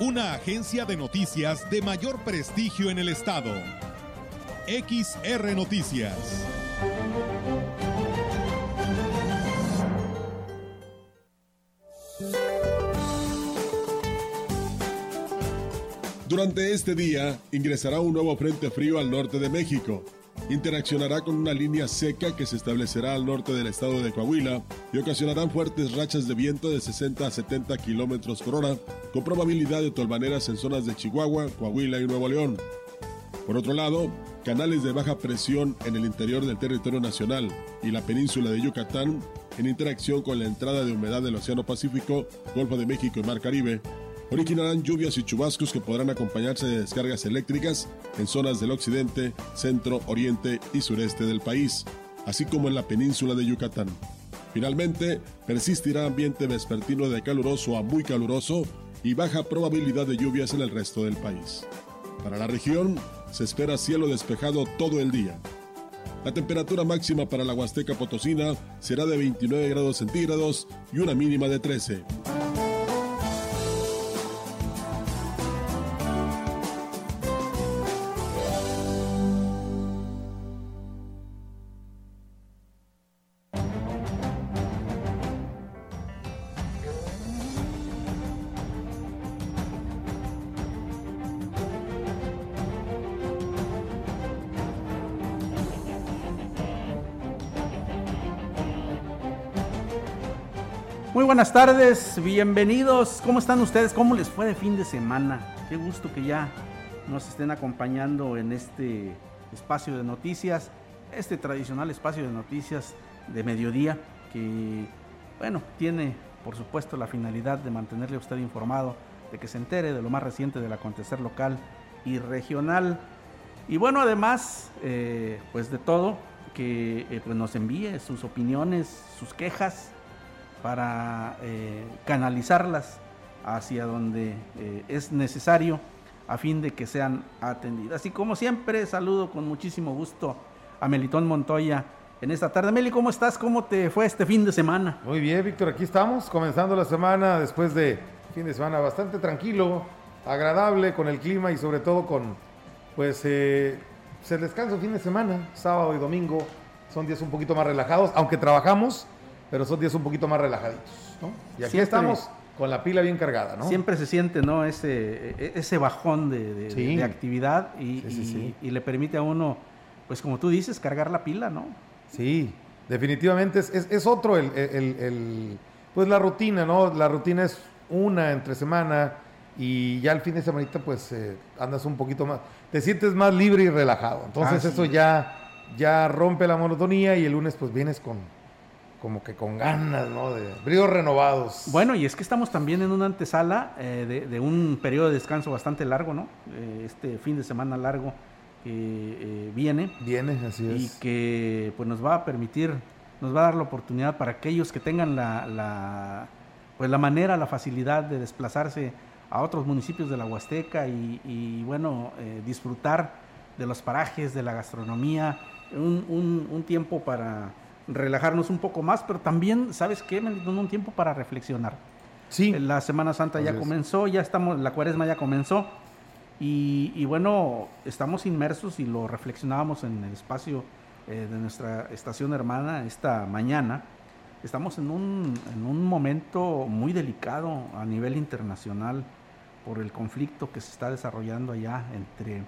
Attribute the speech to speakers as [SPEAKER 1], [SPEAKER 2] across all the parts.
[SPEAKER 1] Una agencia de noticias de mayor prestigio en el estado. XR Noticias.
[SPEAKER 2] Durante este día ingresará un nuevo frente frío al norte de México. Interaccionará con una línea seca que se establecerá al norte del estado de Coahuila y ocasionarán fuertes rachas de viento de 60 a 70 kilómetros por hora, con probabilidad de tolvaneras en zonas de Chihuahua, Coahuila y Nuevo León. Por otro lado, canales de baja presión en el interior del territorio nacional y la península de Yucatán, en interacción con la entrada de humedad del Océano Pacífico, Golfo de México y Mar Caribe, originarán lluvias y chubascos que podrán acompañarse de descargas eléctricas en zonas del occidente, centro, oriente y sureste del país, así como en la península de Yucatán. Finalmente, persistirá ambiente vespertino de caluroso a muy caluroso y baja probabilidad de lluvias en el resto del país. Para la región, se espera cielo despejado todo el día. La temperatura máxima para la Huasteca Potosina será de 29 grados centígrados y una mínima de 13.
[SPEAKER 3] Buenas tardes, bienvenidos. ¿Cómo están ustedes? ¿Cómo les fue de fin de semana? Qué gusto que ya nos estén acompañando en este espacio de noticias, este tradicional espacio de noticias de mediodía que, bueno, tiene por supuesto la finalidad de mantenerle a usted informado, de que se entere de lo más reciente del acontecer local y regional. Y bueno, además, eh, pues de todo, que eh, pues nos envíe sus opiniones, sus quejas, para eh, canalizarlas hacia donde eh, es necesario a fin de que sean atendidas. Y como siempre, saludo con muchísimo gusto a Melitón Montoya en esta tarde. Meli, ¿cómo estás? ¿Cómo te fue este fin de semana?
[SPEAKER 4] Muy bien, Víctor, aquí estamos, comenzando la semana después de fin de semana bastante tranquilo, agradable con el clima y sobre todo con, pues, eh, se descansa el fin de semana, sábado y domingo, son días un poquito más relajados, aunque trabajamos, pero son días un poquito más relajaditos, ¿no? Y aquí
[SPEAKER 3] Siempre-
[SPEAKER 4] estamos con la pila bien cargada, ¿no?
[SPEAKER 3] Siempre se siente, ¿no? Ese, e- ese bajón de, de-
[SPEAKER 4] Sí.
[SPEAKER 3] de actividad y,
[SPEAKER 4] Sí, sí,
[SPEAKER 3] y-
[SPEAKER 4] sí.
[SPEAKER 3] y le permite a uno, pues como tú dices, cargar la pila, ¿no?
[SPEAKER 4] Sí, definitivamente es, es- es otro el, el- el- pues la rutina, ¿no? La rutina es una entre semana y ya el fin de semanita pues eh, andas un poquito más, te sientes más libre y relajado. Entonces eso
[SPEAKER 3] es.
[SPEAKER 4] ya, ya rompe la monotonía y el lunes pues vienes con como que con ganas, ¿no? De bríos renovados.
[SPEAKER 3] Bueno, y es que estamos también en una antesala eh, de, de un periodo de descanso bastante largo, ¿no? Eh, este fin de semana largo que eh, viene
[SPEAKER 4] Viene, así
[SPEAKER 3] y
[SPEAKER 4] es.
[SPEAKER 3] que pues nos va a permitir, nos va a dar la oportunidad para aquellos que tengan la, la, pues la manera, la facilidad de desplazarse a otros municipios de la Huasteca y, y, bueno, eh, disfrutar de los parajes, de la gastronomía, un, un- un tiempo para relajarnos un poco más, pero también, ¿sabes qué? Melitón? Un tiempo para reflexionar.
[SPEAKER 4] Sí,
[SPEAKER 3] La Semana Santa ya
[SPEAKER 4] Así
[SPEAKER 3] comenzó, ya estamos, la cuaresma ya comenzó. Y, y bueno, estamos inmersos y lo reflexionábamos en el espacio eh, de nuestra estación hermana esta mañana. Estamos en un, en un momento muy delicado a nivel internacional por el conflicto que se está desarrollando allá entre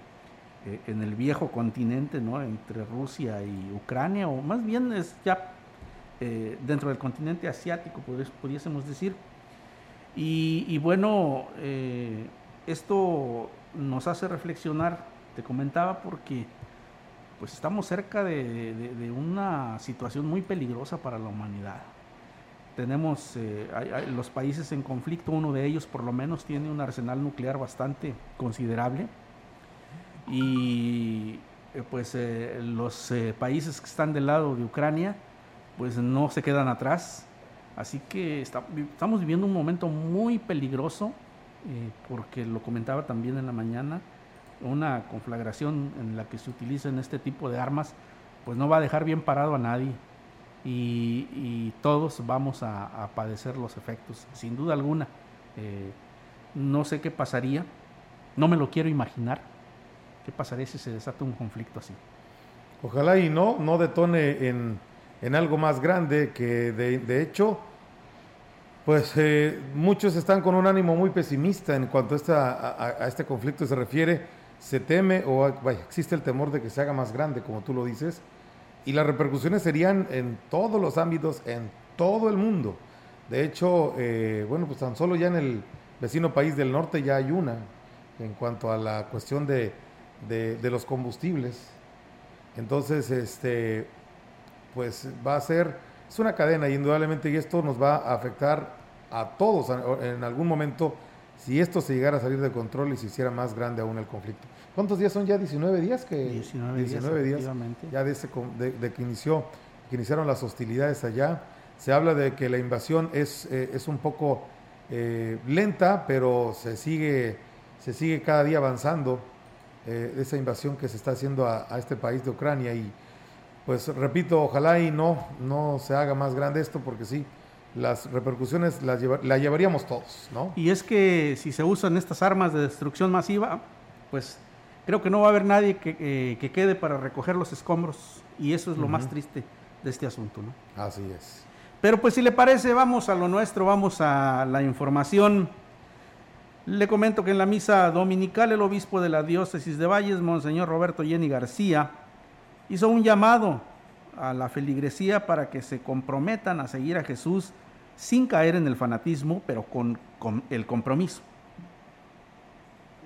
[SPEAKER 3] eh, en el viejo continente, ¿no? Entre Rusia y Ucrania, o más bien es ya eh, dentro del continente asiático, pudiésemos decir. Y, y bueno, eh, esto nos hace reflexionar, te comentaba, porque pues estamos cerca de, de- de una situación muy peligrosa para la humanidad. Tenemos eh, hay- hay- los países en conflicto, uno de ellos por lo menos tiene un arsenal nuclear bastante considerable y eh, pues eh, los eh, países que están del lado de Ucrania pues no se quedan atrás. Así que estamos viviendo un momento muy peligroso porque lo comentaba también en la mañana, una conflagración en la que se utilizan este tipo de armas pues no va a dejar bien parado a nadie y, todos vamos a, padecer los efectos, sin duda alguna. no sé qué pasaría, no me lo quiero imaginar ¿Qué pasaría si se desata un conflicto así?
[SPEAKER 4] Ojalá y no, no detone en, en algo más grande que de, hecho, pues eh, muchos están con un ánimo muy pesimista en cuanto a, esta, a, este conflicto se refiere. Se teme o vaya, existe el temor de que se haga más grande, como tú lo dices, y las repercusiones serían en todos los ámbitos, en todo el mundo. De hecho, eh, bueno, pues tan solo ya en el vecino país del norte ya hay una en cuanto a la cuestión de de, los combustibles. Entonces, este, pues va a ser, es una cadena y indudablemente y esto nos va a afectar a todos en algún momento si esto se llegara a salir de control y se hiciera más grande aún el conflicto. ¿Cuántos días son ya? 19 días que
[SPEAKER 3] 19, 19 días,
[SPEAKER 4] ya de, de, que inició que iniciaron las hostilidades allá. Se habla de que la invasión es, eh, es un poco eh, lenta, pero se sigue se sigue cada día avanzando eh, esa invasión que se está haciendo a, este país de Ucrania y pues repito, ojalá y no, no se haga más grande esto porque sí, las repercusiones las, llevaríamos todos, ¿no?
[SPEAKER 3] Y es que si se usan estas armas de destrucción masiva, pues creo que no va a haber nadie que, eh, quede para recoger los escombros y eso es lo más triste de este asunto, ¿no?
[SPEAKER 4] Así es.
[SPEAKER 3] Pero pues si le parece, vamos a lo nuestro, vamos a la información. Le comento que en la misa dominical el obispo de la diócesis de Valles, Monseñor Roberto Jenny García, hizo un llamado a la feligresía para que se comprometan a seguir a Jesús sin caer en el fanatismo, pero con, el compromiso.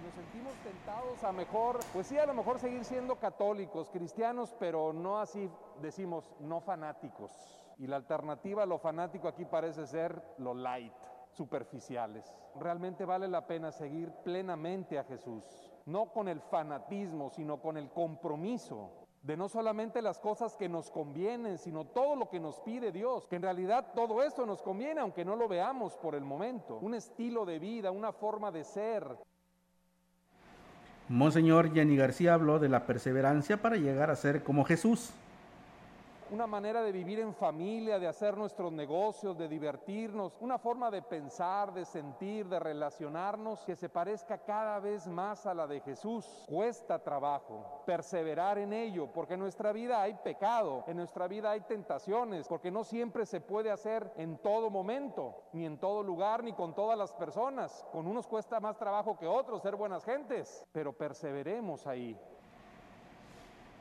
[SPEAKER 5] Nos sentimos tentados a mejor, pues sí, a lo mejor seguir siendo católicos, cristianos, pero no así decimos, no fanáticos. Y la alternativa a lo fanático aquí parece ser lo light superficiales. Realmente vale la pena seguir plenamente a Jesús, no con el fanatismo, sino con el compromiso de no solamente las cosas que nos convienen, sino todo lo que nos pide Dios, que en realidad todo eso nos conviene, aunque no lo veamos por el momento. Un estilo de vida, una forma de ser.
[SPEAKER 3] Monseñor Jenny García habló de la perseverancia para llegar a ser como Jesús
[SPEAKER 5] una manera de vivir en familia, de hacer nuestros negocios, de divertirnos, una forma de pensar, de sentir, de relacionarnos que se parezca cada vez más a la de Jesús. Cuesta trabajo perseverar en ello, porque en nuestra vida hay pecado, en nuestra vida hay tentaciones, porque no siempre se puede hacer en todo momento, ni en todo lugar, ni con todas las personas. Con unos cuesta más trabajo que otros ser buenas gentes, pero perseveremos ahí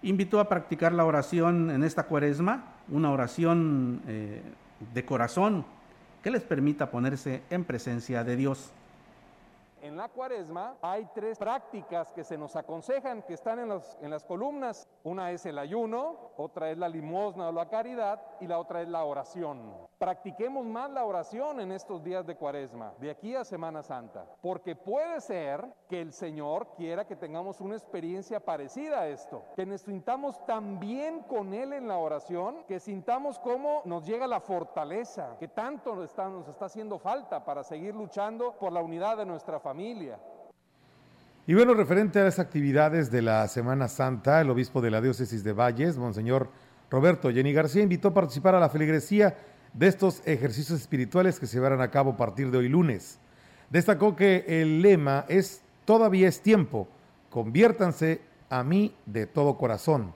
[SPEAKER 3] invitó a practicar la oración en esta cuaresma, una oración eh, de corazón que les permita ponerse en presencia de Dios.
[SPEAKER 5] En la cuaresma hay tres prácticas que se nos aconsejan, que están en, en las columnas. Una es el ayuno, otra es la limosna o la caridad y la otra es la oración. Practiquemos más la oración en estos días de cuaresma, de aquí a Semana Santa, porque puede ser que el Señor quiera que tengamos una experiencia parecida a esto, que nos sintamos tan bien con Él en la oración, que sintamos cómo nos llega la fortaleza, que tanto nos está, nos está haciendo falta para seguir luchando por la unidad de nuestra familia
[SPEAKER 4] Y bueno, referente a las actividades de la Semana Santa, el obispo de la diócesis de Valles, Monseñor Roberto Jenny García, invitó a participar a la feligresía de estos ejercicios espirituales que se llevarán a cabo a partir de hoy lunes. Destacó que el lema es Todavía es tiempo, conviértanse a mí de todo corazón.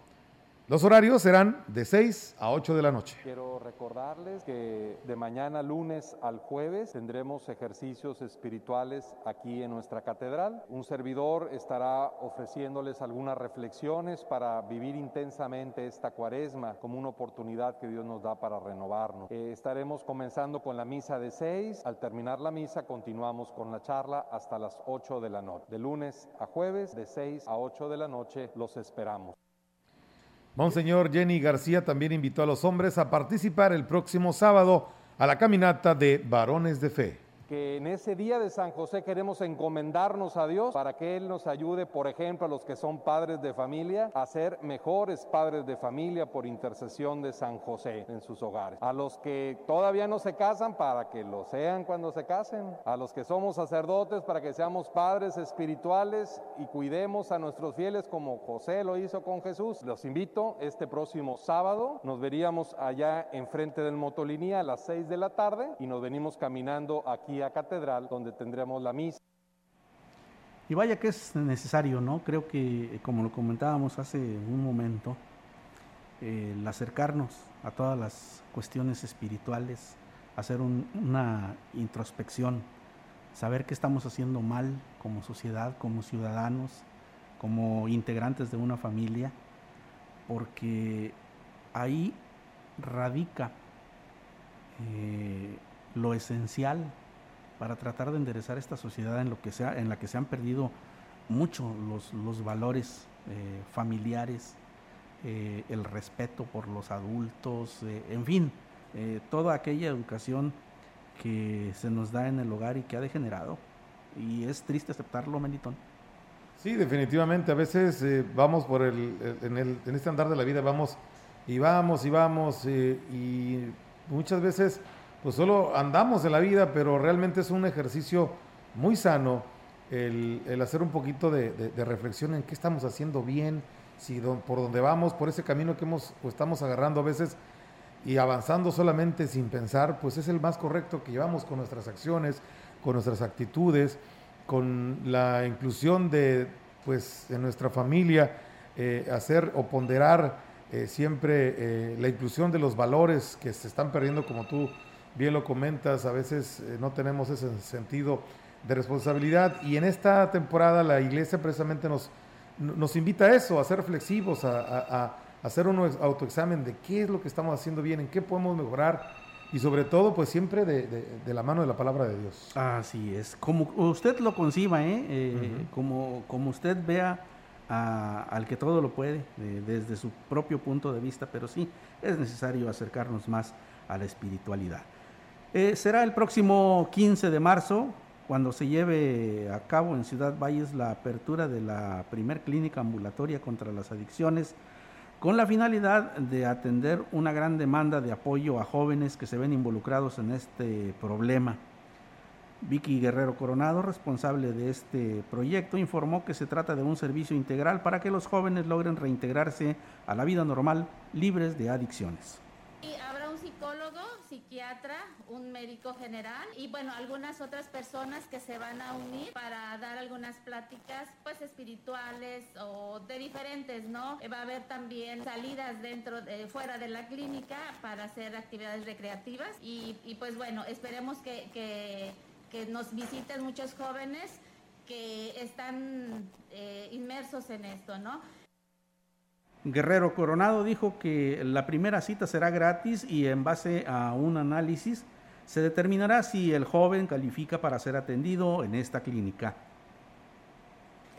[SPEAKER 4] Los horarios serán de 6 a 8 de la noche.
[SPEAKER 5] Quiero recordarles que de mañana lunes al jueves tendremos ejercicios espirituales aquí en nuestra catedral. Un servidor estará ofreciéndoles algunas reflexiones para vivir intensamente esta cuaresma como una oportunidad que Dios nos da para renovarnos. Eh, estaremos comenzando con la misa de 6. Al terminar la misa continuamos con la charla hasta las 8 de la noche. De lunes a jueves de 6 a 8 de la noche los esperamos.
[SPEAKER 4] Monseñor Jenny García también invitó a los hombres a participar el próximo sábado a la caminata de Varones de Fe.
[SPEAKER 5] Que en ese día de San José queremos encomendarnos a Dios para que Él nos ayude, por ejemplo, a los que son padres de familia, a ser mejores padres de familia por intercesión de San José en sus hogares. A los que todavía no se casan, para que lo sean cuando se casen. A los que somos sacerdotes, para que seamos padres espirituales y cuidemos a nuestros fieles como José lo hizo con Jesús. Los invito este próximo sábado, nos veríamos allá enfrente del Motolinía a las 6 de la tarde y nos venimos caminando aquí Catedral, donde tendremos la misa.
[SPEAKER 3] Y vaya que es necesario, ¿no? Creo que, como lo comentábamos hace un momento, el acercarnos a todas las cuestiones espirituales, hacer una introspección, saber qué estamos haciendo mal como sociedad, como ciudadanos, como integrantes de una familia, porque ahí radica eh, lo esencial para tratar de enderezar esta sociedad en, lo que sea, en la que se han perdido mucho los, valores eh, familiares, eh, el respeto por los adultos, eh, en fin, toda aquella educación que se nos da en el hogar y que ha degenerado. Y es triste aceptarlo, Melitón.
[SPEAKER 4] Sí, definitivamente. A veces vamos por el en, el, en este andar de la vida, vamos y vamos y vamos y muchas veces pues solo andamos en la vida, pero realmente es un ejercicio muy sano el, hacer un poquito de, reflexión en qué estamos haciendo bien, si por dónde vamos, por ese camino que hemos, estamos agarrando a veces y avanzando solamente sin pensar, pues es el más correcto que llevamos con nuestras acciones, con nuestras actitudes, con la inclusión de, pues, en nuestra familia, eh, hacer o ponderar eh, siempre eh, la inclusión de los valores que se están perdiendo, como tú bien lo comentas, a veces eh, no tenemos ese sentido de responsabilidad y en esta temporada la iglesia precisamente nos, nos invita a eso, a ser reflexivos, a, hacer un autoexamen de qué es lo que estamos haciendo bien, en qué podemos mejorar y sobre todo pues siempre de, la mano de la palabra de Dios.
[SPEAKER 3] Así es, como usted lo conciba, ¿eh? eh como, como usted vea al que todo lo puede desde su propio punto de vista, pero sí es necesario acercarnos más a la espiritualidad. Eh, será el próximo 15 de marzo cuando se lleve a cabo en Ciudad Valles la apertura de la primer clínica ambulatoria contra las adicciones con la finalidad de atender una gran demanda de apoyo a jóvenes que se ven involucrados en este problema. Vicky Guerrero Coronado, responsable de este proyecto, informó que se trata de un servicio integral para que los jóvenes logren reintegrarse a la vida normal libres de adicciones
[SPEAKER 6] psiquiatra, un médico general y bueno, algunas otras personas que se van a unir para dar algunas pláticas pues espirituales o de diferentes, ¿no? Va a haber también salidas dentro, de, fuera de la clínica para hacer actividades recreativas y, pues bueno, esperemos que, que, nos visiten muchos jóvenes que están eh, inmersos en esto, ¿no?
[SPEAKER 3] Guerrero Coronado dijo que la primera cita será gratis y en base a un análisis se determinará si el joven califica para ser atendido en esta clínica.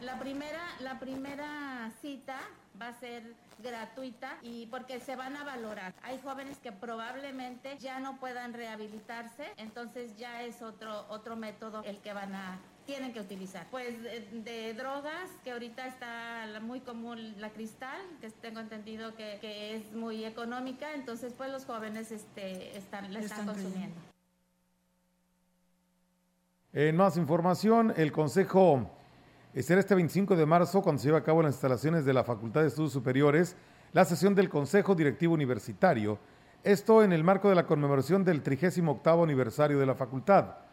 [SPEAKER 6] La primera, la primera cita va a ser gratuita y porque se van a valorar. Hay jóvenes que probablemente ya no puedan rehabilitarse, entonces ya es otro otro método el que van a tienen que utilizar. Pues de, drogas, que ahorita está muy común la cristal, que tengo entendido que, es muy económica, entonces pues los jóvenes este, están, la están, consumiendo.
[SPEAKER 4] En más información, el Consejo será este 25 de marzo, cuando se lleva a cabo las instalaciones de la Facultad de Estudios Superiores, la sesión del Consejo Directivo Universitario, esto en el marco de la conmemoración del 38 aniversario de la facultad.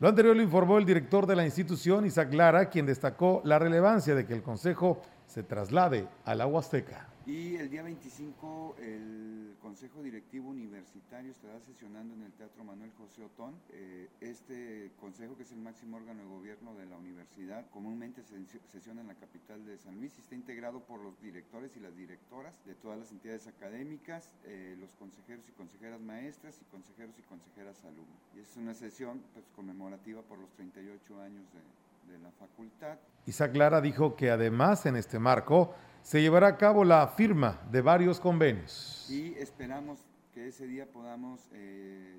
[SPEAKER 4] Lo anterior lo informó el director de la institución, Isaac Lara, quien destacó la relevancia de que el Consejo se traslade a la Huasteca.
[SPEAKER 7] Y el día 25 el Consejo Directivo Universitario estará sesionando en el Teatro Manuel José Otón. Eh, este consejo, que es el máximo órgano de gobierno de la universidad, comúnmente se sesiona en la capital de San Luis y está integrado por los directores y las directoras de todas las entidades académicas, eh, los consejeros y consejeras maestras y consejeros y consejeras alumnos. Y es una sesión pues, conmemorativa por los 38 años de, de la facultad.
[SPEAKER 4] Isaac Lara dijo que además en este marco se llevará a cabo la firma de varios convenios.
[SPEAKER 7] Y esperamos que ese día podamos, eh,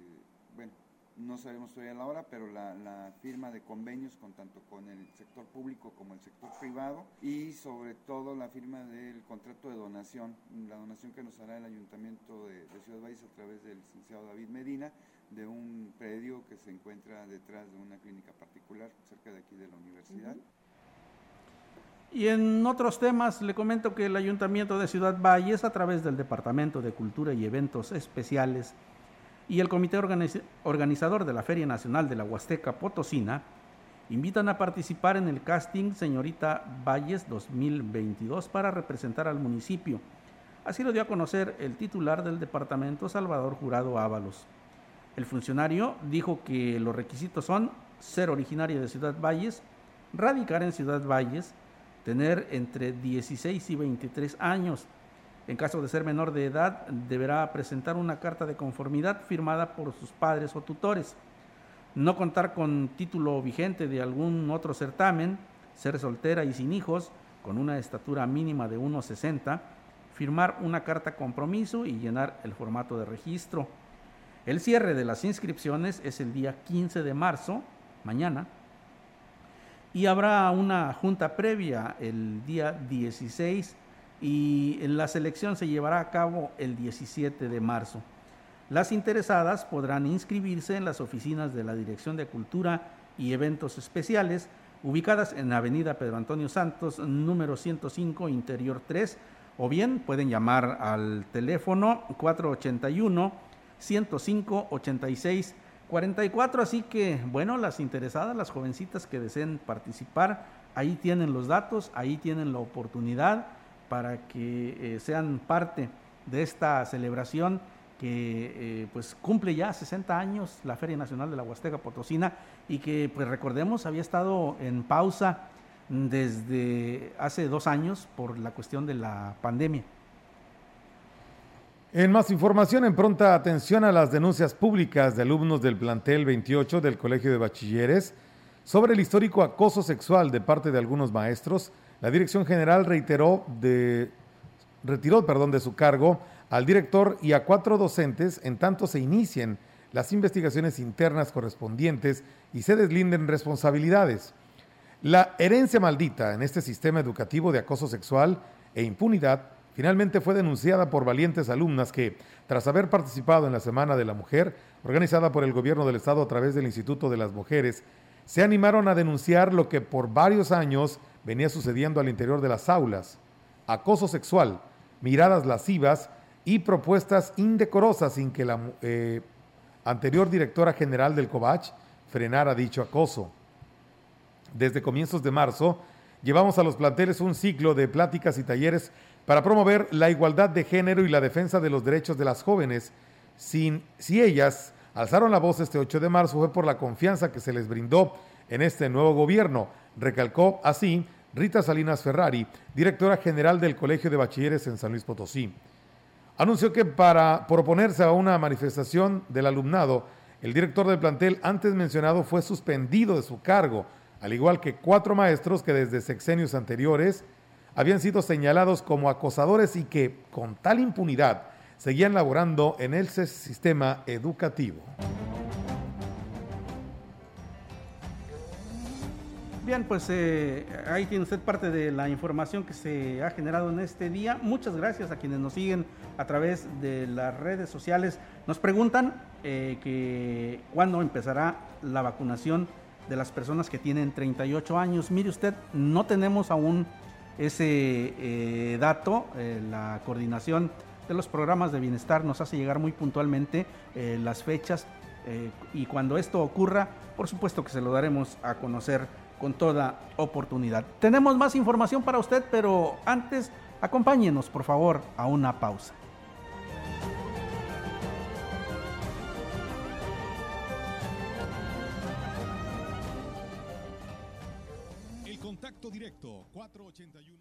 [SPEAKER 7] no sabemos todavía la hora, pero la, firma de convenios con tanto con el sector público como el sector privado y sobre todo la firma del contrato de donación, la donación que nos hará el Ayuntamiento de, Ciudad Valles a través del licenciado David Medina de un predio que se encuentra detrás de una clínica particular cerca de aquí de la universidad.
[SPEAKER 3] Y en otros temas le comento que el Ayuntamiento de Ciudad Valles, a través del Departamento de Cultura y Eventos Especiales y el Comité Organizador de la Feria Nacional de la Huasteca Potosina, invitan a participar en el casting Señorita Valles 2022 para representar al municipio. Así lo dio a conocer el titular del departamento, Salvador Jurado Ábalos. El funcionario dijo que los requisitos son ser originario de Ciudad Valles, radicar en Ciudad Valles, tener entre 16 y 23 años. En caso de ser menor de edad, deberá presentar una carta de conformidad firmada por sus padres o tutores. No contar con título vigente de algún otro certamen, ser soltera y sin hijos, con una estatura mínima de 1,60, firmar una carta compromiso y llenar el formato de registro. El cierre de las inscripciones es el día 15 de marzo, mañana, y habrá una junta previa el día 16 y la selección se llevará a cabo el 17 de marzo. Las interesadas podrán inscribirse en las oficinas de la Dirección de Cultura y Eventos Especiales, ubicadas en Avenida Pedro Antonio Santos, número 105, Interior 3, o bien pueden llamar al teléfono 481 105 86 44, así que bueno, las interesadas, las jovencitas que deseen participar, ahí tienen los datos, ahí tienen la oportunidad para que eh, sean parte de esta celebración que eh, pues cumple ya 60 años la Feria Nacional de la Huasteca Potosina y que pues recordemos había estado en pausa desde hace dos años por la cuestión de la pandemia.
[SPEAKER 4] En más información, en pronta atención a las denuncias públicas de alumnos del plantel 28 del Colegio de Bachilleres sobre el histórico acoso sexual de parte de algunos maestros, la Dirección General reiteró de, retiró perdón, de su cargo al director y a cuatro docentes en tanto se inicien las investigaciones internas correspondientes y se deslinden responsabilidades. La herencia maldita en este sistema educativo de acoso sexual e impunidad Finalmente fue denunciada por valientes alumnas que, tras haber participado en la Semana de la Mujer, organizada por el Gobierno del Estado a través del Instituto de las Mujeres, se animaron a denunciar lo que por varios años venía sucediendo al interior de las aulas. Acoso sexual, miradas lascivas y propuestas indecorosas sin que la eh, anterior directora general del COVACH frenara dicho acoso. Desde comienzos de marzo, llevamos a los planteles un ciclo de pláticas y talleres para promover la igualdad de género y la defensa de los derechos de las jóvenes. Sin, si ellas alzaron la voz este 8 de marzo fue por la confianza que se les brindó en este nuevo gobierno, recalcó así Rita Salinas Ferrari, directora general del Colegio de Bachilleres en San Luis Potosí. Anunció que para proponerse a una manifestación del alumnado, el director del plantel antes mencionado fue suspendido de su cargo, al igual que cuatro maestros que desde sexenios anteriores habían sido señalados como acosadores y que con tal impunidad seguían laborando en el sistema educativo.
[SPEAKER 3] Bien, pues eh, ahí tiene usted parte de la información que se ha generado en este día. Muchas gracias a quienes nos siguen a través de las redes sociales. Nos preguntan eh, que cuándo empezará la vacunación de las personas que tienen 38 años. Mire usted, no tenemos aún ese eh, dato, la coordinación de los programas de bienestar nos hace llegar muy puntualmente las fechas y cuando esto ocurra, por supuesto que se lo daremos a conocer con toda oportunidad. Tenemos más información para usted, pero antes acompáñenos por favor a una pausa.
[SPEAKER 1] directo 481.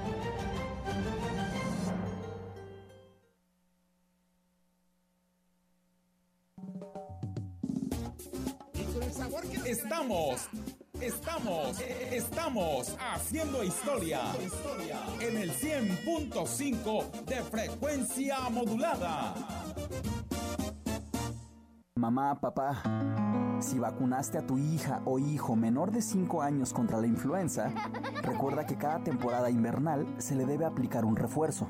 [SPEAKER 8] Estamos, estamos, estamos haciendo historia en el 100.5 de frecuencia modulada.
[SPEAKER 9] Mamá, papá, si vacunaste a tu hija o hijo menor de 5 años contra la influenza, recuerda que cada temporada invernal se le debe aplicar un refuerzo.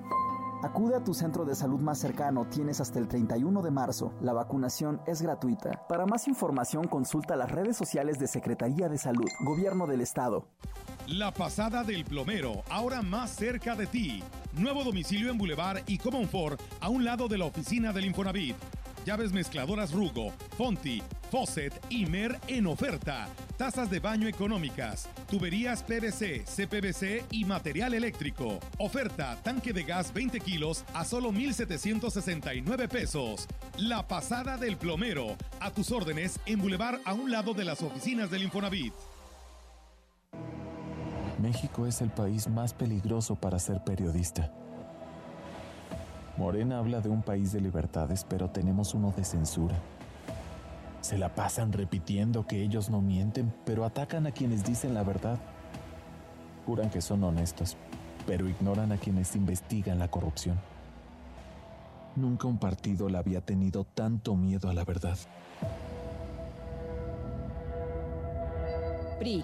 [SPEAKER 9] Acude a tu centro de salud más cercano, tienes hasta el 31 de marzo. La vacunación es gratuita. Para más información consulta las redes sociales de Secretaría de Salud, Gobierno del Estado.
[SPEAKER 4] La pasada del plomero, ahora más cerca de ti. Nuevo domicilio en Boulevard y Common Ford, a un lado de la oficina del Infonavit. Llaves mezcladoras Rugo, Fonti, Faucet y Mer en oferta. Tazas de baño económicas, tuberías PVC, CPVC y material eléctrico. Oferta, tanque de gas 20 kilos a solo 1,769 pesos. La pasada del plomero. A tus órdenes en Boulevard a un lado de las oficinas del Infonavit.
[SPEAKER 10] México es el país más peligroso para ser periodista. Morena habla de un país de libertades, pero tenemos uno de censura. Se la pasan repitiendo que ellos no mienten, pero atacan a quienes dicen la verdad. Juran que son honestos, pero ignoran a quienes investigan la corrupción. Nunca un partido le había tenido tanto miedo a la verdad.
[SPEAKER 8] PRI.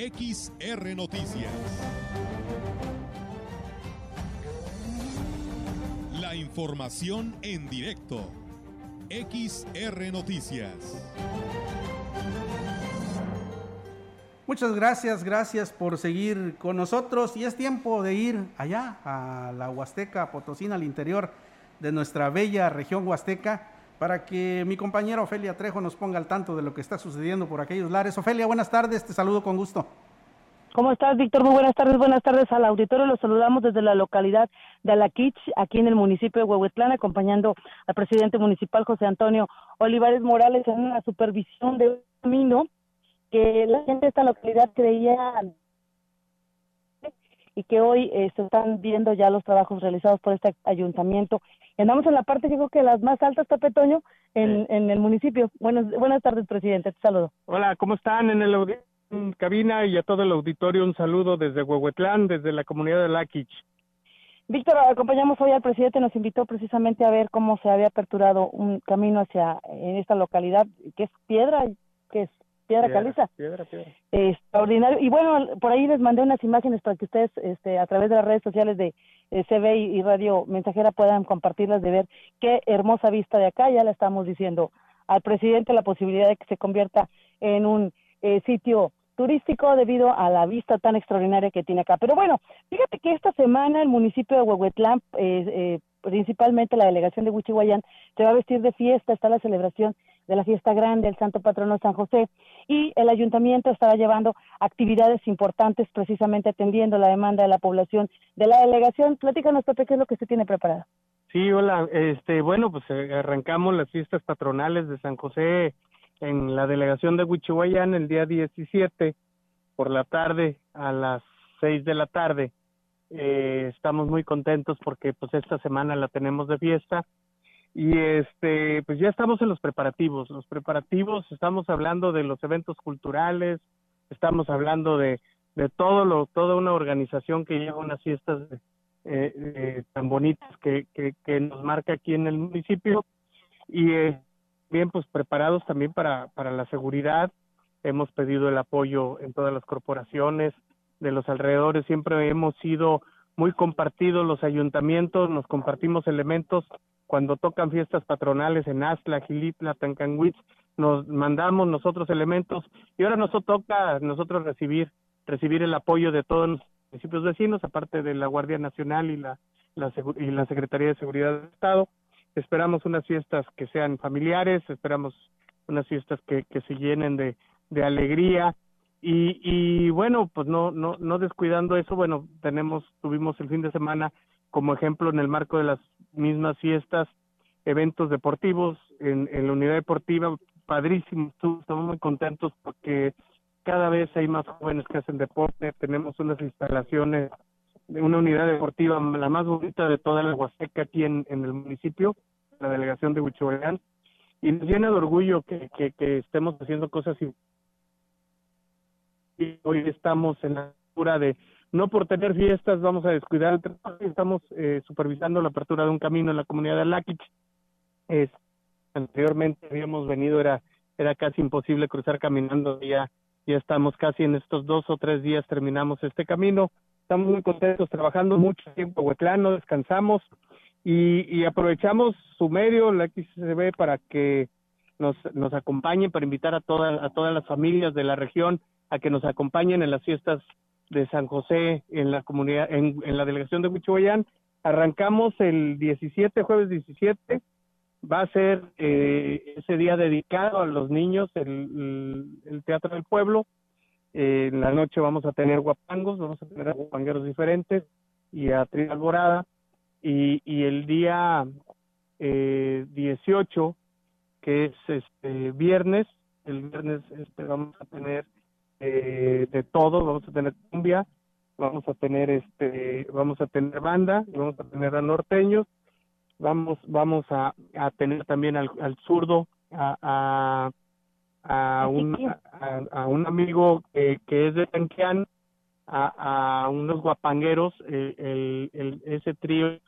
[SPEAKER 4] XR Noticias. La información en directo. XR Noticias.
[SPEAKER 3] Muchas gracias, gracias por seguir con nosotros y es tiempo de ir allá a la Huasteca Potosina, al interior de nuestra bella región Huasteca, para que mi compañera Ofelia Trejo nos ponga al tanto de lo que está sucediendo por aquellos lares. Ofelia, buenas tardes, te saludo con gusto.
[SPEAKER 11] ¿Cómo estás, Víctor? Muy buenas tardes. Buenas tardes al auditorio. Los saludamos desde la localidad de Alaquich, aquí en el municipio de Huehuetlán, acompañando al presidente municipal José Antonio Olivares Morales en una supervisión de un camino que la gente de esta localidad creía y que hoy eh, se están viendo ya los trabajos realizados por este ayuntamiento. Andamos en la parte, creo que las más altas, Pepe Toño, en, en el municipio. Buenas, buenas tardes, presidente. Te saludo.
[SPEAKER 12] Hola, ¿cómo están en el cabina y a todo el auditorio? Un saludo desde Huehuetlán, desde la comunidad de Laquich.
[SPEAKER 11] Víctor, acompañamos hoy al presidente, nos invitó precisamente a ver cómo se había aperturado un camino hacia en esta localidad, que es piedra, que es piedra, caliza.
[SPEAKER 12] Piedra, piedra.
[SPEAKER 11] extraordinario. Y bueno, por ahí les mandé unas imágenes para que ustedes este, a través de las redes sociales de eh, CB y Radio Mensajera puedan compartirlas de ver qué hermosa vista de acá. Ya le estamos diciendo al presidente la posibilidad de que se convierta en un eh, sitio turístico debido a la vista tan extraordinaria que tiene acá. Pero bueno, fíjate que esta semana el municipio de Huehuetlán, eh, eh, principalmente la delegación de Huichihuayán, se va a vestir de fiesta, está la celebración de la fiesta grande, el Santo Patrono San José, y el ayuntamiento estará llevando actividades importantes precisamente atendiendo la demanda de la población de la delegación. Platícanos, Pepe, qué es lo que se tiene preparado.
[SPEAKER 12] Sí, hola. Este, bueno, pues eh, arrancamos las fiestas patronales de San José en la delegación de Huichihuayán el día 17 por la tarde a las 6 de la tarde. Eh, estamos muy contentos porque pues esta semana la tenemos de fiesta y este pues ya estamos en los preparativos. Los preparativos estamos hablando de los eventos culturales, estamos hablando de de todo lo toda una organización que lleva unas fiestas eh, eh, tan bonitas que, que nos marca aquí en el municipio y eh, bien pues preparados también para, para la seguridad. Hemos pedido el apoyo en todas las corporaciones de los alrededores. Siempre hemos sido muy compartidos los ayuntamientos, nos compartimos elementos. Cuando tocan fiestas patronales en Astla, Gilitla, Tancanwitz, nos mandamos nosotros elementos y ahora nos toca nosotros recibir recibir el apoyo de todos municipios vecinos, aparte de la Guardia Nacional y la, la, y la Secretaría de Seguridad del Estado. Esperamos unas fiestas que sean familiares, esperamos unas fiestas que, que se llenen de, de alegría y, y bueno, pues no, no, no descuidando eso, bueno, tenemos, tuvimos el fin de semana como ejemplo en el marco de las mismas fiestas, eventos deportivos en, en la unidad deportiva, padrísimo, estamos muy contentos porque cada vez hay más jóvenes que hacen deporte, tenemos unas instalaciones de una unidad deportiva, la más bonita de toda la Huasteca aquí en, en el municipio, la delegación de Huichuayán, y nos llena de orgullo que, que, estemos haciendo cosas y hoy estamos en la altura de no por tener fiestas vamos a descuidar el trabajo, estamos eh, supervisando la apertura de un camino en la comunidad de Alaquich. Es, anteriormente habíamos venido, era, era casi imposible cruzar caminando, ya, ya estamos casi en estos dos o tres días terminamos este camino. Estamos muy contentos, trabajando mucho tiempo en no descansamos y, y aprovechamos su medio, la XCB, para que nos, nos acompañen, para invitar a, toda, a todas las familias de la región a que nos acompañen en las fiestas de San José en la comunidad, en, la delegación de Huichuayán. Arrancamos el 17, jueves 17, va a ser eh, ese día dedicado a los niños, el, el, Teatro del Pueblo. Eh, en la noche vamos a tener guapangos, vamos a tener guapangueros diferentes y a Tri Alborada. Y, y el día eh, 18, que es este viernes, el viernes este, vamos a tener eh, de todo, vamos a tener cumbia, vamos a tener este, vamos a tener banda, vamos a tener a norteños, vamos, vamos a, a tener también al, al zurdo, a, a, a un, a, a, un amigo que, que es de Tanquián, a, a unos guapangueros, eh, el, el, ese trío,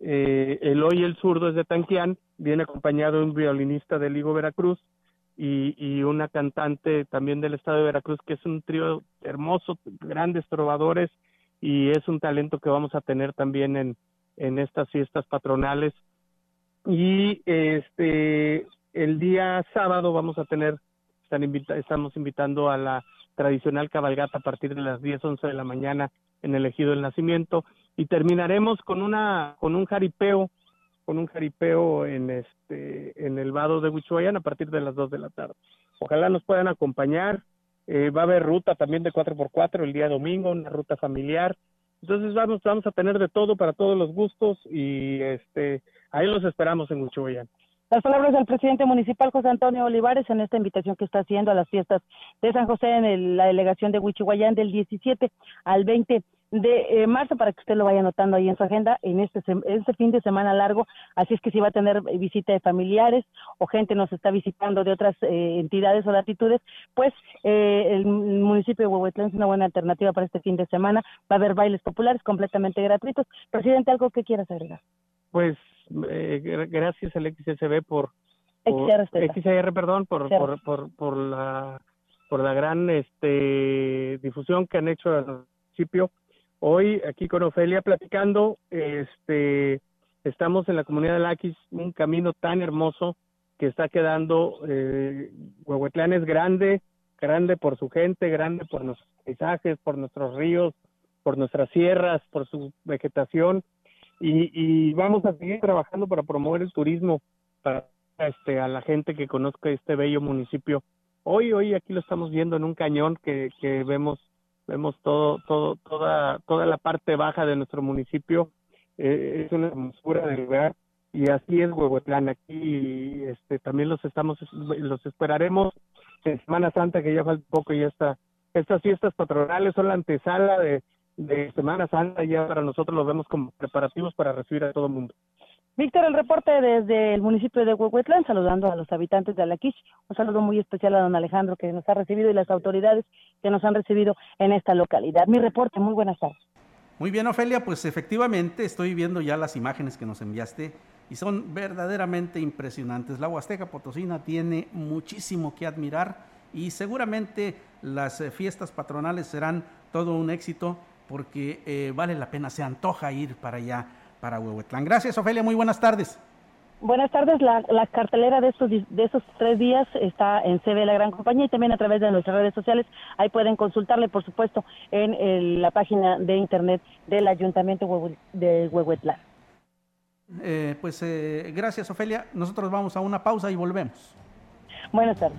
[SPEAKER 12] eh, el hoy el zurdo es de Tanquián, viene acompañado de un violinista de Ligo Veracruz, y, y una cantante también del estado de Veracruz, que es un trío hermoso, grandes trovadores, y es un talento que vamos a tener también en, en estas fiestas patronales. Y este el día sábado vamos a tener, están invita, estamos invitando a la tradicional cabalgata a partir de las 10, 11 de la mañana en el Ejido del Nacimiento y terminaremos con una con un jaripeo con un jaripeo en este en el vado de Huichuayán a partir de las 2 de la tarde. Ojalá nos puedan acompañar. Eh, va a haber ruta también de 4x4 el día domingo, una ruta familiar. Entonces vamos vamos a tener de todo para todos los gustos y este ahí los esperamos en Huichuayán.
[SPEAKER 13] Las palabras del presidente municipal José Antonio Olivares en esta invitación que está haciendo a las fiestas de San José en la delegación de Huichihuayán del 17 al 20 de eh, marzo para que usted lo vaya anotando ahí en su agenda en este este fin de semana largo. Así es que si va a tener visita de familiares o gente nos está visitando de otras eh, entidades o latitudes pues eh, el municipio de Huehuetlán es una buena alternativa para este fin de semana. Va a haber bailes populares completamente gratuitos. Presidente algo que quieras agregar
[SPEAKER 12] pues eh, gracias al XSB por, por XR, perdón por, por, por, por la por la gran este difusión que han hecho al municipio Hoy aquí con Ofelia platicando, este, estamos en la comunidad de Laquis, un camino tan hermoso que está quedando, eh, Huehuetlán es grande, grande por su gente, grande por nuestros paisajes, por nuestros ríos, por nuestras sierras, por su vegetación y, y vamos a seguir trabajando para promover el turismo para este a la gente que conozca este bello municipio. Hoy hoy aquí lo estamos viendo en un cañón que, que vemos vemos todo, todo, toda, toda la parte baja de nuestro municipio, eh, es una hermosura del lugar y así es Huehuetlán. Aquí este también los estamos los esperaremos en Semana Santa que ya falta poco y está. Estas fiestas patronales son la antesala de, de Semana Santa ya para nosotros los vemos como preparativos para recibir a todo el mundo
[SPEAKER 13] Víctor, el reporte desde el municipio de Huehuetlán, saludando a los habitantes de Alaquich. Un saludo muy especial a don Alejandro que nos ha recibido y las autoridades que nos han recibido en esta localidad. Mi reporte, muy buenas tardes.
[SPEAKER 3] Muy bien, Ofelia, pues efectivamente estoy viendo ya las imágenes que nos enviaste y son verdaderamente impresionantes. La Huasteca Potosina tiene muchísimo que admirar y seguramente las eh, fiestas patronales serán todo un éxito porque eh, vale la pena, se antoja ir para allá para Huehuetlán. Gracias, Ofelia, muy buenas tardes.
[SPEAKER 11] Buenas tardes. La, la cartelera de estos de esos tres días está en CB La Gran Compañía y también a través de nuestras redes sociales. Ahí pueden consultarle, por supuesto, en el- la página de internet del Ayuntamiento de Huehuetlán.
[SPEAKER 3] Eh, pues eh, gracias, Ofelia. Nosotros vamos a una pausa y volvemos.
[SPEAKER 11] Buenas tardes.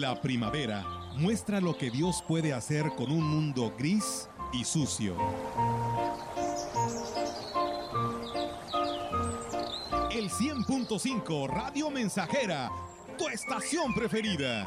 [SPEAKER 4] La primavera muestra lo que Dios puede hacer con un mundo gris y sucio. El 100.5 Radio Mensajera, tu estación preferida.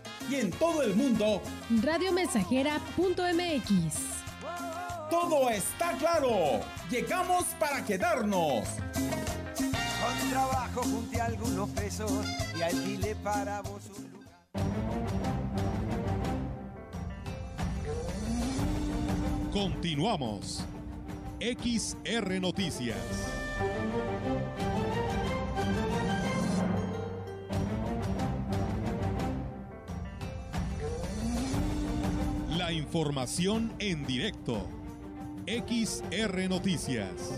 [SPEAKER 8] Y en todo el mundo,
[SPEAKER 14] radiomensajera.mx.
[SPEAKER 8] Todo está claro. Llegamos para quedarnos.
[SPEAKER 15] Con trabajo junté algunos pesos y alquilé para vos un lugar.
[SPEAKER 1] Continuamos. XR Noticias. Información en directo. XR Noticias.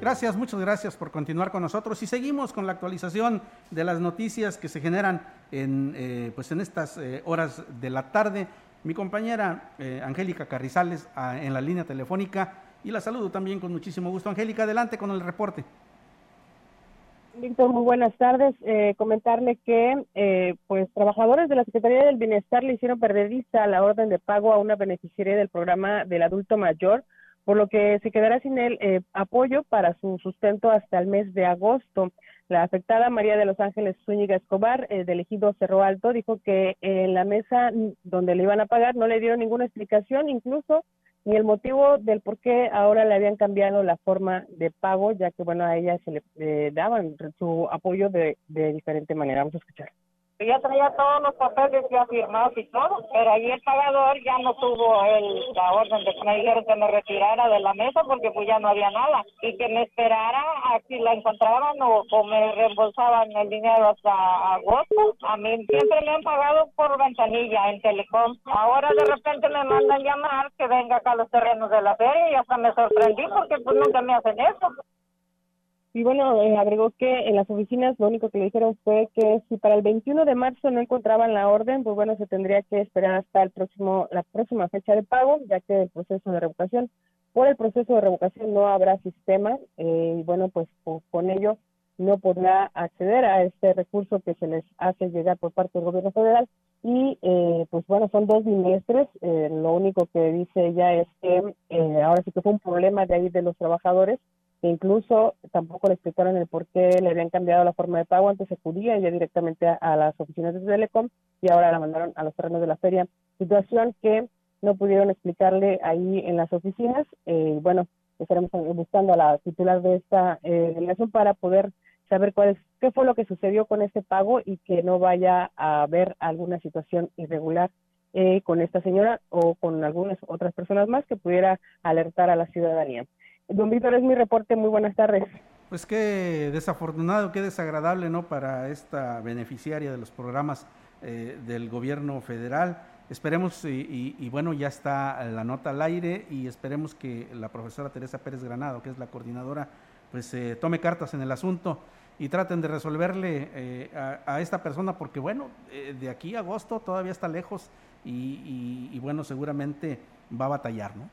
[SPEAKER 3] Gracias, muchas gracias por continuar con nosotros y seguimos con la actualización de las noticias que se generan en, eh, pues en estas eh, horas de la tarde. Mi compañera eh, Angélica Carrizales ah, en la línea telefónica y la saludo también con muchísimo gusto. Angélica, adelante con el reporte.
[SPEAKER 13] Víctor, muy buenas tardes. Eh, comentarle que eh, pues trabajadores de la Secretaría del Bienestar le hicieron perder vista la orden de pago a una beneficiaria del programa del adulto mayor, por lo que se quedará sin el eh, apoyo para su sustento hasta el mes de agosto. La afectada María de los Ángeles Zúñiga Escobar, eh, del ejido Cerro Alto, dijo que en la mesa donde le iban a pagar no le dieron ninguna explicación, incluso ni el motivo del por qué ahora le habían cambiado la forma de pago, ya que, bueno, a ella se le eh, daban su apoyo de, de diferente manera. Vamos a escuchar.
[SPEAKER 16] Ya traía todos los papeles ya firmados y todo, pero ahí el pagador ya no tuvo el, la orden de que me dijeron que me retirara de la mesa porque pues ya no había nada y que me esperara a si la encontraban o, o me reembolsaban el dinero hasta agosto. A mí siempre me han pagado por ventanilla en Telecom. Ahora de repente me mandan llamar que venga acá a los terrenos de la feria y hasta me sorprendí porque pues nunca me hacen eso.
[SPEAKER 13] Y bueno, eh, agregó que en las oficinas lo único que le dijeron fue que si para el 21 de marzo no encontraban la orden, pues bueno, se tendría que esperar hasta el próximo la próxima fecha de pago, ya que el proceso de revocación, por el proceso de revocación no habrá sistema eh, y bueno, pues con, ello no podrá acceder a este recurso que se les hace llegar por parte del gobierno federal. Y eh, pues bueno son dos bimestres eh, lo único que dice ella es que eh, ahora sí que fue un problema de ahí de los trabajadores incluso tampoco le explicaron el por qué le habían cambiado la forma de pago antes se acudía ella directamente a, las oficinas de Telecom y ahora la mandaron a los terrenos de la feria situación que no pudieron explicarle ahí en las oficinas eh, bueno estaremos buscando a la titular de esta eh, para poder saber cuál es, qué fue lo que sucedió con este pago y que no vaya a haber alguna situación irregular eh, con esta señora o con algunas otras personas más que pudiera alertar a la ciudadanía. Don Víctor, es mi reporte. Muy buenas tardes.
[SPEAKER 3] Pues qué desafortunado, qué desagradable, ¿no? Para esta beneficiaria de los programas eh, del gobierno federal. Esperemos, y, bueno, ya está la nota al aire y esperemos que la profesora Teresa Pérez Granado, que es la coordinadora, pues eh, tome cartas en el asunto y traten de resolverle eh, a, esta persona, porque bueno, eh, de aquí a agosto todavía está lejos y, y, bueno, seguramente va a batallar, ¿no?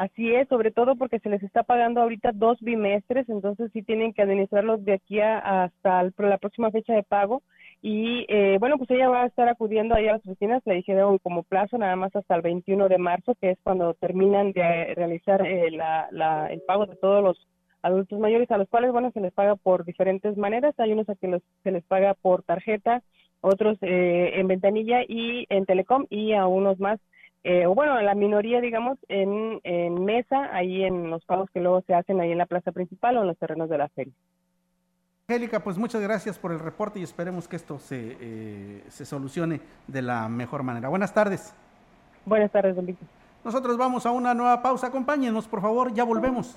[SPEAKER 13] Así es, sobre todo porque se les está pagando ahorita dos bimestres, entonces sí tienen que administrarlos de aquí a, hasta la próxima fecha de pago. Y eh, bueno, pues ella va a estar acudiendo ahí a las oficinas, le dijeron como plazo nada más hasta el 21 de marzo, que es cuando terminan de realizar eh, el pago de todos los adultos mayores a los cuales, bueno, se les paga por diferentes maneras. Hay unos a que los, se les paga por tarjeta, otros eh, en ventanilla y en telecom y a unos más, eh, o bueno, la minoría, digamos, en, en mesa, ahí en los pagos que luego se hacen ahí en la plaza principal o en los terrenos de la feria.
[SPEAKER 3] Angélica, pues muchas gracias por el reporte y esperemos que esto se, eh, se solucione de la mejor manera. Buenas tardes.
[SPEAKER 13] Buenas tardes, don Víctor.
[SPEAKER 3] Nosotros vamos a una nueva pausa. Acompáñenos, por favor, ya volvemos.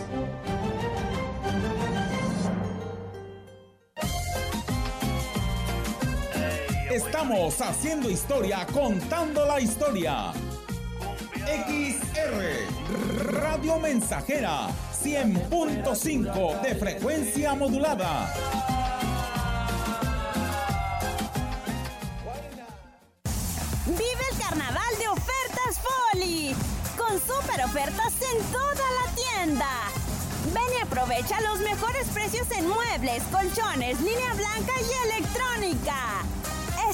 [SPEAKER 8] Haciendo historia, contando la historia. XR Radio Mensajera 100.5 de frecuencia modulada.
[SPEAKER 17] Vive el carnaval de ofertas Foli con super ofertas en toda la tienda. Ven y aprovecha los mejores precios en muebles, colchones, línea blanca y electrónica.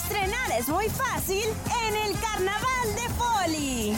[SPEAKER 17] Estrenar es muy fácil en el Carnaval de Poli.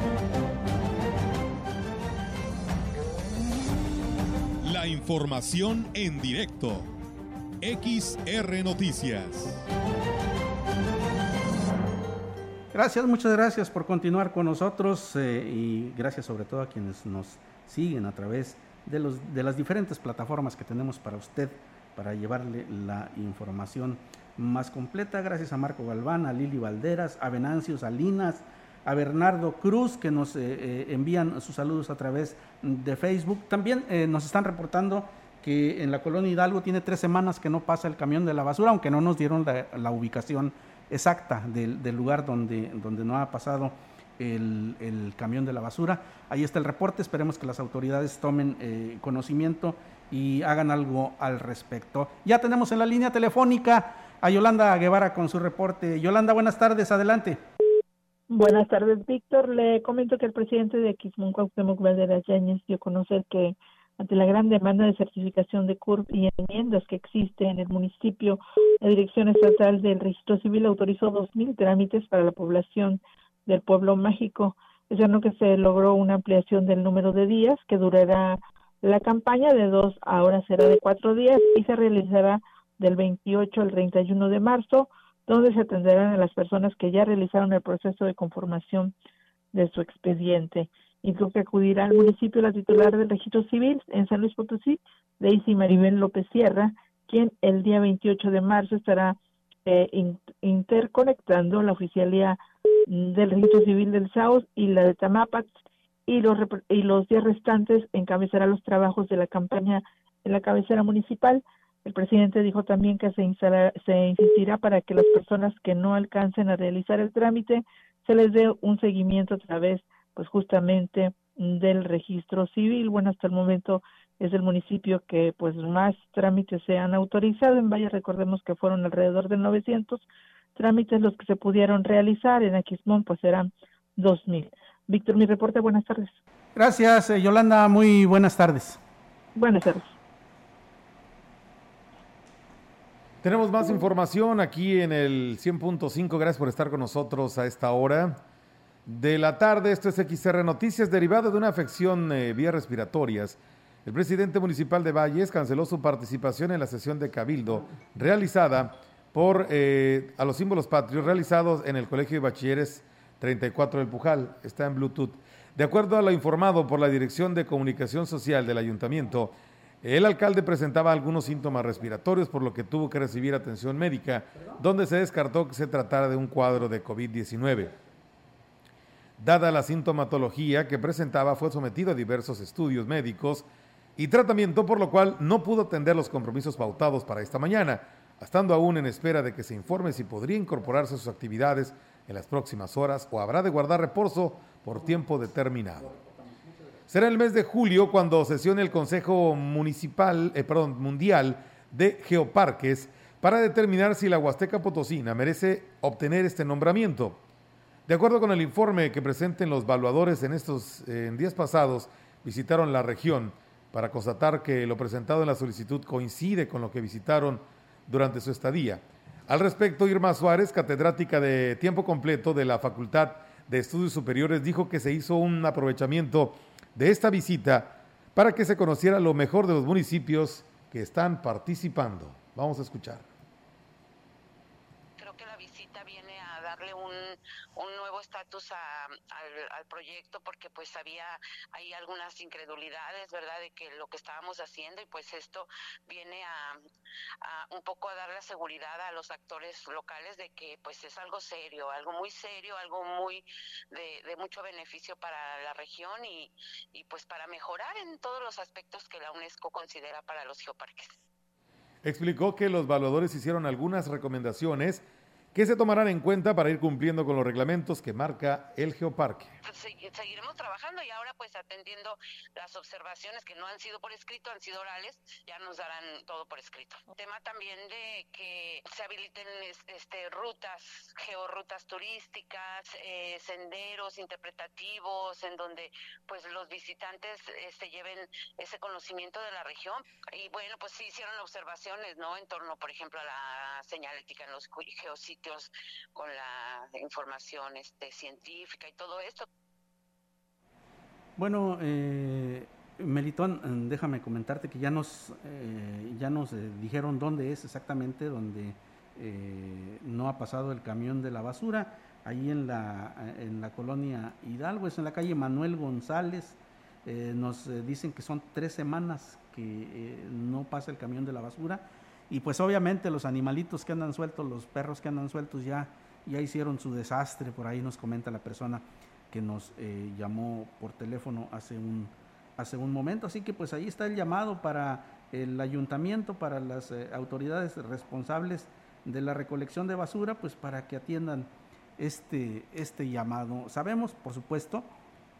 [SPEAKER 1] La información en directo. XR Noticias.
[SPEAKER 3] Gracias, muchas gracias por continuar con nosotros eh, y gracias sobre todo a quienes nos siguen a través de, los, de las diferentes plataformas que tenemos para usted, para llevarle la información más completa. Gracias a Marco Galván, a Lili Valderas, a Venancio Salinas, a Bernardo Cruz, que nos eh, eh, envían sus saludos a través de Facebook. También eh, nos están reportando que en la colonia Hidalgo tiene tres semanas que no pasa el camión de la basura, aunque no nos dieron la, ubicación exacta del, del, lugar donde, donde no ha pasado el, el, camión de la basura. Ahí está el reporte, esperemos que las autoridades tomen eh, conocimiento y hagan algo al respecto. Ya tenemos en la línea telefónica a Yolanda Guevara con su reporte. Yolanda, buenas tardes, adelante.
[SPEAKER 18] Buenas tardes, Víctor. Le comento que el presidente de Quismón, Cuauhtémoc Valderas Yáñez, dio a conocer que ante la gran demanda de certificación de CURP y enmiendas que existe en el municipio, la Dirección Estatal del Registro Civil autorizó 2.000 trámites para la población del pueblo mágico. Es decir, que se logró una ampliación del número de días que durará la campaña de dos, ahora será de cuatro días y se realizará del 28 al 31 de marzo donde se atenderán a las personas que ya realizaron el proceso de conformación de su expediente. Incluso que acudirá al municipio la titular del registro civil en San Luis Potosí, Daisy Maribel López Sierra, quien el día 28 de marzo estará eh, in, interconectando la oficialía del registro civil del SAUS y la de Tamapax y los, y los días restantes encabezará los trabajos de la campaña en la cabecera municipal. El presidente dijo también que se, se insistirá para que las personas que no alcancen a realizar el trámite se les dé un seguimiento a través, pues justamente del registro civil. Bueno, hasta el momento es el municipio que pues más trámites se han autorizado. En Valle recordemos que fueron alrededor de 900 trámites los que se pudieron realizar. En Aquismón pues eran 2000. Víctor, mi reporte, buenas tardes.
[SPEAKER 3] Gracias, eh, Yolanda, muy buenas tardes.
[SPEAKER 18] Buenas tardes.
[SPEAKER 4] Tenemos más información aquí en el 100.5. Gracias por estar con nosotros a esta hora de la tarde. Esto es XR Noticias. Derivado de una afección eh, vías respiratorias, el presidente municipal de Valles canceló su participación en la sesión de Cabildo realizada por eh, a los símbolos patrios realizados en el Colegio de Bachilleres 34 del Pujal. Está en Bluetooth. De acuerdo a lo informado por la Dirección de Comunicación Social del Ayuntamiento, el alcalde presentaba algunos síntomas respiratorios, por lo que tuvo que recibir atención médica, donde se descartó que se tratara de un cuadro de COVID-19. Dada la sintomatología que presentaba, fue sometido a diversos estudios médicos y tratamiento, por lo cual no pudo atender los compromisos pautados para esta mañana, estando aún en espera de que se informe si podría incorporarse a sus actividades en las próximas horas o habrá de guardar reposo por tiempo determinado. Será el mes de julio cuando sesione el Consejo Municipal, eh, perdón, Mundial de Geoparques para determinar si la Huasteca Potosina merece obtener este nombramiento. De acuerdo con el informe que presenten los evaluadores en estos en días pasados, visitaron la región para constatar que lo presentado en la solicitud coincide con lo que visitaron durante su estadía. Al respecto, Irma Suárez, catedrática de tiempo completo de la Facultad de Estudios Superiores, dijo que se hizo un aprovechamiento de esta visita para que se conociera lo mejor de los municipios que están participando. Vamos a escuchar.
[SPEAKER 19] Creo que la visita viene a darle un, un nuevo estatus al, al, proyecto porque pues había hay algunas incredulidades, ¿verdad? De que lo que estábamos haciendo y pues esto viene a, a, un poco a dar la seguridad a los actores locales de que pues es algo serio, algo muy serio, algo muy de, de mucho beneficio para la región y, y pues para mejorar en todos los aspectos que la UNESCO considera para los geoparques.
[SPEAKER 4] Explicó que los evaluadores hicieron algunas recomendaciones ¿Qué se tomarán en cuenta para ir cumpliendo con los reglamentos que marca el Geoparque?
[SPEAKER 19] Seguiremos trabajando y ahora pues atendiendo las observaciones que no han sido por escrito, han sido orales, ya nos darán todo por escrito. tema también de que se habiliten este, rutas, georrutas turísticas, eh, senderos interpretativos, en donde pues los visitantes este, lleven ese conocimiento de la región. Y bueno, pues sí hicieron observaciones, ¿no? En torno, por ejemplo, a la señalética en los geositios con la información este, científica y todo esto.
[SPEAKER 3] Bueno, eh, Melitón, déjame comentarte que ya nos, eh, ya nos eh, dijeron dónde es exactamente, donde eh, no ha pasado el camión de la basura, ahí en la, en la colonia Hidalgo, es en la calle Manuel González. nos dicen que son tres semanas que no pasa el camión de la basura y pues obviamente los animalitos que andan sueltos, los perros que andan sueltos ya, ya hicieron su desastre, por ahí nos comenta la persona que nos eh, llamó por teléfono hace un, hace un momento. Así que pues ahí está el llamado para el ayuntamiento, para las eh, autoridades responsables de la recolección de basura, pues para que atiendan este, este llamado. Sabemos, por supuesto,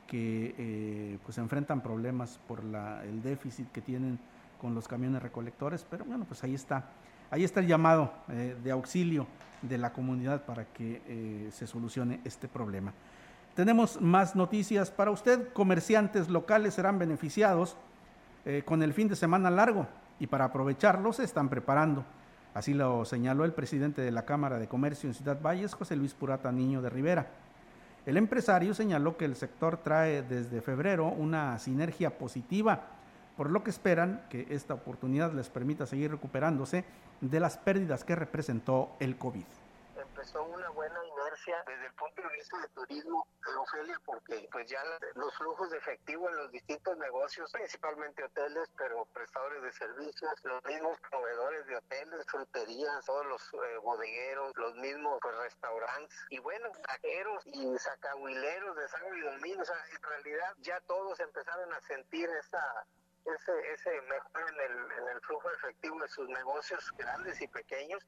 [SPEAKER 3] que eh, pues enfrentan problemas por la, el déficit que tienen con los camiones recolectores, pero bueno, pues ahí está, ahí está el llamado eh, de auxilio de la comunidad para que se solucione este problema. Tenemos más noticias para usted. Comerciantes locales serán beneficiados eh, con el fin de semana largo y para aprovecharlo se están preparando. Así lo señaló el presidente de la Cámara de Comercio en Ciudad Valles, José Luis Purata Niño de Rivera. El empresario señaló que el sector trae desde febrero una sinergia positiva por lo que esperan que esta oportunidad les permita seguir recuperándose de las pérdidas que representó el COVID.
[SPEAKER 20] Empezó una buena desde el punto de vista de turismo, Ofelia, porque pues ya los flujos de efectivo en los distintos negocios, principalmente hoteles, pero prestadores de servicios, los mismos proveedores de hoteles, fruterías, todos los eh, bodegueros, los mismos pues, restaurantes y bueno, taqueros y sacahuileros de sábado y domingo, o sea, en realidad ya todos empezaron a sentir esa ese, ese mejor en el, en el flujo efectivo de sus negocios grandes y pequeños.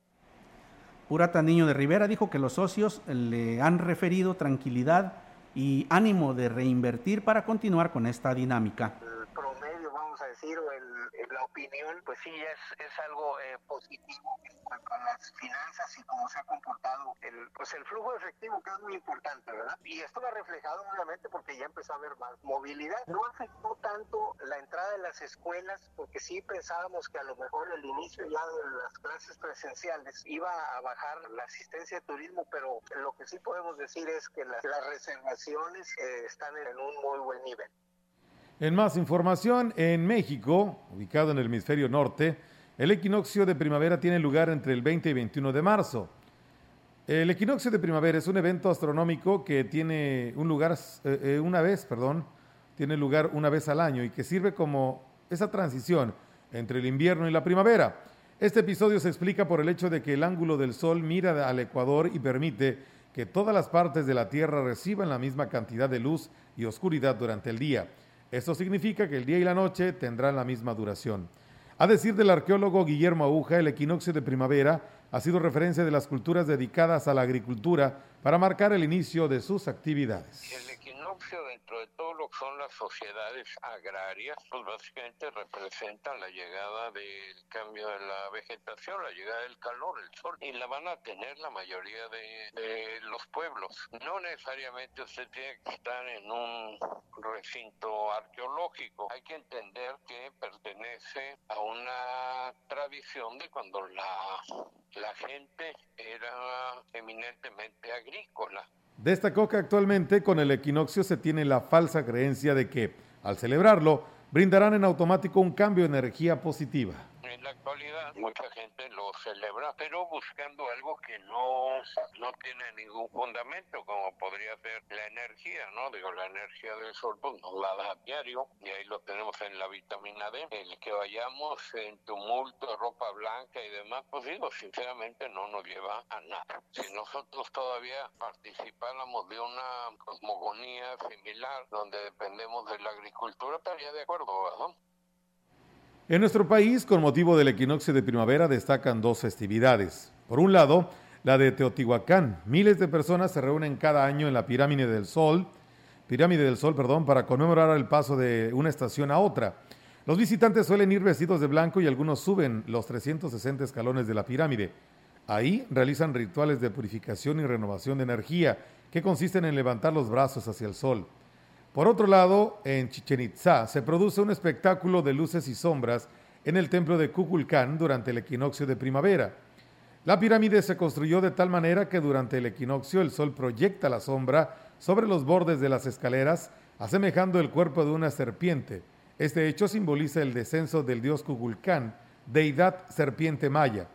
[SPEAKER 3] Purata Niño de Rivera dijo que los socios le han referido tranquilidad y ánimo de reinvertir para continuar con esta dinámica.
[SPEAKER 20] El promedio, vamos a decir, o el, la opinión, pues sí, es, es algo eh, positivo en cuanto a las finanzas y cómo se ha comportado el, pues el flujo efectivo, que es muy importante, ¿verdad? Y esto va reflejado obviamente porque ya empezó a haber más movilidad. No afectó tanto la entrada de las escuelas, porque sí pensábamos que a lo mejor el inicio ya de las clases presenciales iba a bajar la asistencia de turismo, pero lo que sí podemos decir es que las, las reservaciones eh, están en un muy buen nivel.
[SPEAKER 4] En más información, en México, ubicado en el hemisferio norte, el equinoccio de primavera tiene lugar entre el 20 y 21 de marzo. El equinoccio de primavera es un evento astronómico que tiene un lugar eh, eh, una vez, perdón, tiene lugar una vez al año y que sirve como esa transición entre el invierno y la primavera. Este episodio se explica por el hecho de que el ángulo del Sol mira al Ecuador y permite que todas las partes de la Tierra reciban la misma cantidad de luz y oscuridad durante el día. Esto significa que el día y la noche tendrán la misma duración. A decir del arqueólogo Guillermo Aguja, el equinoccio de primavera ha sido referencia de las culturas dedicadas a la agricultura para marcar el inicio de sus actividades
[SPEAKER 21] dentro de todo lo que son las sociedades agrarias, pues básicamente representan la llegada del cambio de la vegetación, la llegada del calor, el sol, y la van a tener la mayoría de, los pueblos. No necesariamente usted tiene que estar en un recinto arqueológico, hay que entender que pertenece a una tradición de cuando la gente era eminentemente agrícola.
[SPEAKER 4] Destacó que actualmente con el equinoccio se tiene la falsa creencia de que, al celebrarlo, brindarán en automático un cambio de energía positiva.
[SPEAKER 21] En la actualidad mucha gente lo celebra, pero buscando algo que no, no tiene ningún fundamento, como podría ser la energía, ¿no? Digo, la energía del sol pues, nos la da a diario, y ahí lo tenemos en la vitamina D. El que vayamos en tumulto, ropa blanca y demás, pues digo, sinceramente no nos lleva a nada. Si nosotros todavía participáramos de una cosmogonía similar, donde dependemos de la agricultura, estaría de acuerdo, ¿verdad?
[SPEAKER 4] En nuestro país, con motivo del equinoccio de primavera, destacan dos festividades. Por un lado, la de Teotihuacán. Miles de personas se reúnen cada año en la Pirámide del Sol, Pirámide del Sol, perdón, para conmemorar el paso de una estación a otra. Los visitantes suelen ir vestidos de blanco y algunos suben los 360 escalones de la pirámide. Ahí realizan rituales de purificación y renovación de energía, que consisten en levantar los brazos hacia el sol. Por otro lado, en Chichen Itza se produce un espectáculo de luces y sombras en el templo de Kukulcán durante el equinoccio de primavera. La pirámide se construyó de tal manera que durante el equinoccio el sol proyecta la sombra sobre los bordes de las escaleras, asemejando el cuerpo de una serpiente. Este hecho simboliza el descenso del dios Kukulcán, deidad serpiente maya.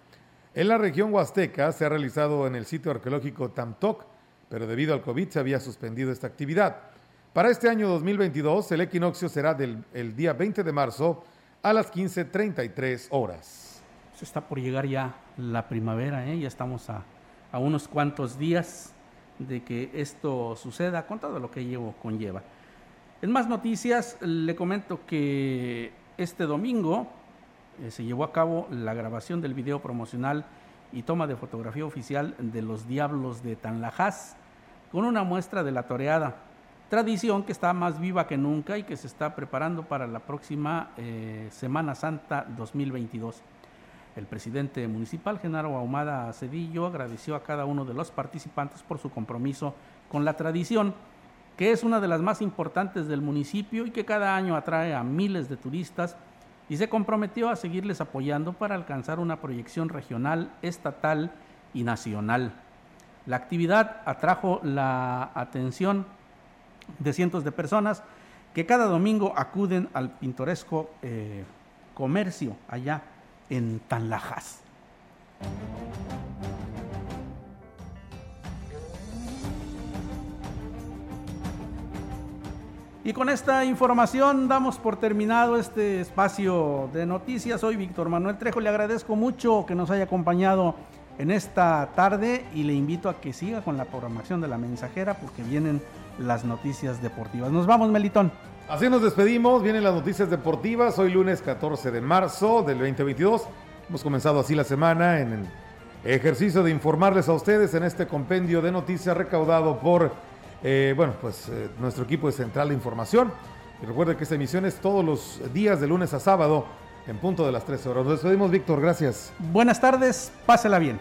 [SPEAKER 4] En la región huasteca se ha realizado en el sitio arqueológico Tamtoc, pero debido al COVID se había suspendido esta actividad. Para este año 2022, el equinoccio será del el día 20 de marzo a las 15.33 horas.
[SPEAKER 3] Se está por llegar ya la primavera, ¿eh? ya estamos a, a, unos cuantos días de que esto suceda con todo lo que conlleva. En más noticias, le comento que este domingo eh, se llevó a cabo la grabación del video promocional y toma de fotografía oficial de los Diablos de Tanlajas con una muestra de la toreada tradición que está más viva que nunca y que se está preparando para la próxima eh, Semana Santa 2022. El presidente municipal, Genaro Ahumada Cedillo, agradeció a cada uno de los participantes por su compromiso con la tradición, que es una de las más importantes del municipio y que cada año atrae a miles de turistas y se comprometió a seguirles apoyando para alcanzar una proyección regional, estatal y nacional. La actividad atrajo la atención de cientos de personas que cada domingo acuden al pintoresco eh, comercio allá en Tanlajas. Y con esta información damos por terminado este espacio de noticias. Soy Víctor Manuel Trejo, le agradezco mucho que nos haya acompañado en esta tarde y le invito a que siga con la programación de la mensajera porque vienen las noticias deportivas. Nos vamos, Melitón.
[SPEAKER 4] Así nos despedimos, vienen las noticias deportivas, hoy lunes 14 de marzo del 2022. Hemos comenzado así la semana en el ejercicio de informarles a ustedes en este compendio de noticias recaudado por, eh, bueno, pues eh, nuestro equipo de Central de Información. Y recuerde que esta emisión es todos los días de lunes a sábado en punto de las 13 horas. Nos despedimos, Víctor, gracias.
[SPEAKER 3] Buenas tardes, pásela bien.